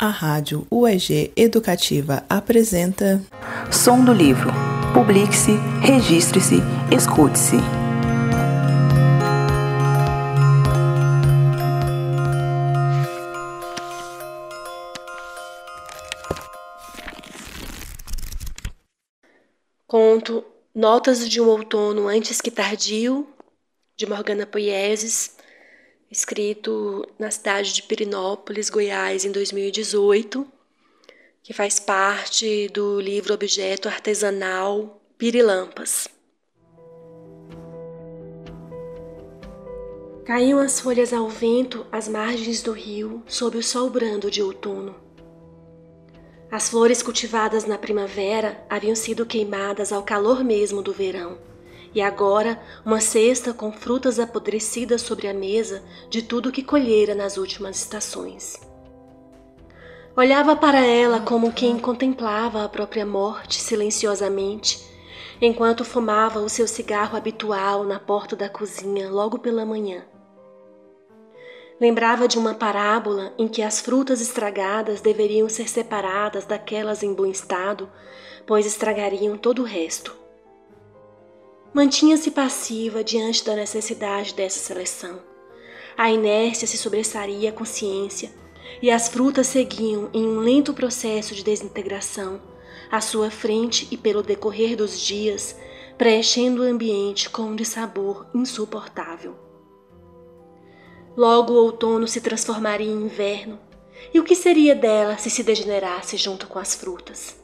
A Rádio UEG Educativa apresenta Som do Livro. Publique-se, registre-se, escute-se. Conto Notas de um Outono Antes que Tardio, de Morgana Poieses, escrito na cidade de Pirinópolis, Goiás, em 2018, que faz parte do livro objeto artesanal Pirilampas. Caíam as folhas ao vento às margens do rio, sob o sol brando de outono. As flores cultivadas na primavera haviam sido queimadas ao calor mesmo do verão e agora uma cesta com frutas apodrecidas sobre a mesa de tudo que colhera nas últimas estações. Olhava para ela como quem contemplava a própria morte silenciosamente, enquanto fumava o seu cigarro habitual na porta da cozinha logo pela manhã. Lembrava de uma parábola em que as frutas estragadas deveriam ser separadas daquelas em bom estado, pois estragariam todo o resto. Mantinha-se passiva diante da necessidade dessa seleção. A inércia se sobressaria à consciência e as frutas seguiam em um lento processo de desintegração, à sua frente e pelo decorrer dos dias, preenchendo o ambiente com um dissabor insuportável. Logo o outono se transformaria em inverno, e o que seria dela se se degenerasse junto com as frutas?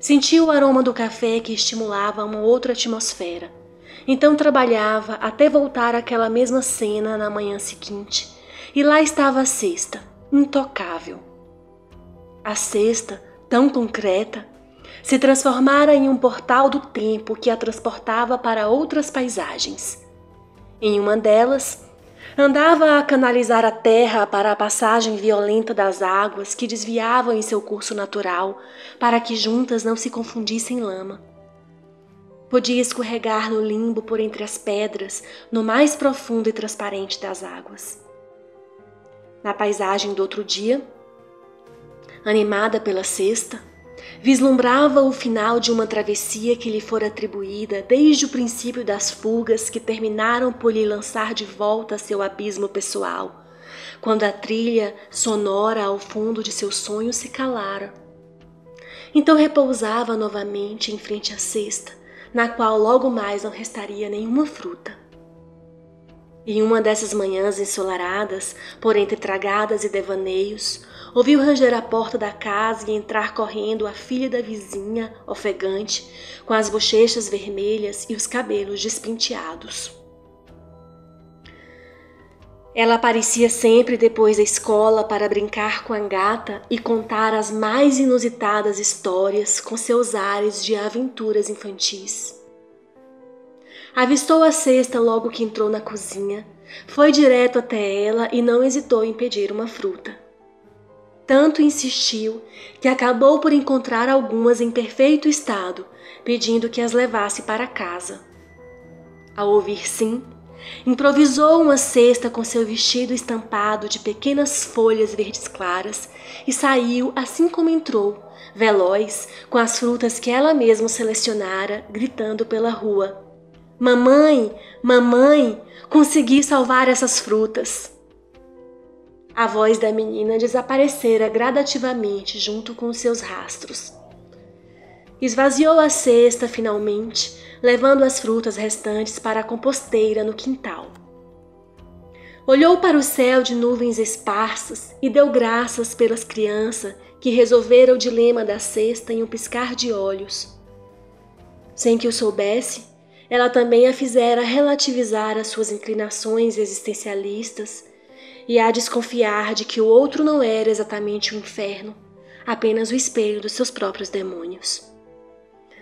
Sentia o aroma do café que estimulava uma outra atmosfera. Então trabalhava até voltar àquela mesma cena na manhã seguinte, e lá estava a cesta, intocável. A cesta, tão concreta, se transformara em um portal do tempo que a transportava para outras paisagens. Em uma delas, Andava a canalizar a terra para a passagem violenta das águas que desviavam em seu curso natural, para que juntas não se confundissem lama. Podia escorregar no limbo por entre as pedras, no mais profundo e transparente das águas. Na paisagem do outro dia, animada pela cesta, Vislumbrava o final de uma travessia que lhe fora atribuída desde o princípio das fugas que terminaram por lhe lançar de volta seu abismo pessoal, quando a trilha sonora ao fundo de seu sonho se calara. Então repousava novamente em frente à cesta, na qual logo mais não restaria nenhuma fruta. Em uma dessas manhãs ensolaradas, por entre tragadas e devaneios, Ouviu ranger a porta da casa e entrar correndo a filha da vizinha, ofegante, com as bochechas vermelhas e os cabelos despenteados. Ela aparecia sempre depois da escola para brincar com a gata e contar as mais inusitadas histórias com seus ares de aventuras infantis. Avistou a cesta logo que entrou na cozinha, foi direto até ela e não hesitou em pedir uma fruta tanto insistiu que acabou por encontrar algumas em perfeito estado, pedindo que as levasse para casa. Ao ouvir sim, improvisou uma cesta com seu vestido estampado de pequenas folhas verdes claras e saiu assim como entrou, veloz, com as frutas que ela mesma selecionara, gritando pela rua: Mamãe, mamãe, consegui salvar essas frutas. A voz da menina desaparecera gradativamente junto com seus rastros. Esvaziou a cesta finalmente, levando as frutas restantes para a composteira no quintal. Olhou para o céu de nuvens esparsas e deu graças pelas crianças que resolveram o dilema da cesta em um piscar de olhos. Sem que o soubesse, ela também a fizera relativizar as suas inclinações existencialistas e a desconfiar de que o outro não era exatamente o inferno, apenas o espelho dos seus próprios demônios.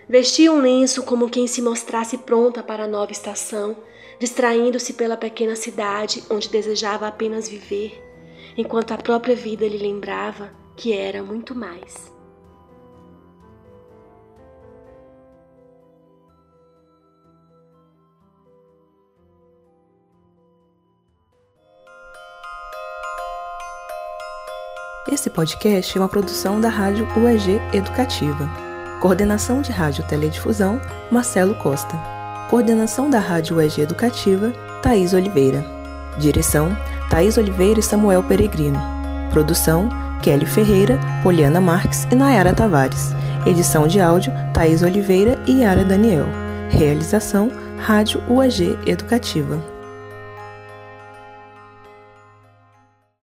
Vestia um lenço como quem se mostrasse pronta para a nova estação, distraindo-se pela pequena cidade onde desejava apenas viver, enquanto a própria vida lhe lembrava que era muito mais. Esse podcast é uma produção da Rádio UEG Educativa. Coordenação de Rádio Teledifusão, Marcelo Costa. Coordenação da Rádio UEG Educativa, Thaís Oliveira. Direção, Thaís Oliveira e Samuel Peregrino. Produção, Kelly Ferreira, Poliana Marques e Nayara Tavares. Edição de áudio, Thaís Oliveira e Yara Daniel. Realização, Rádio UAG Educativa.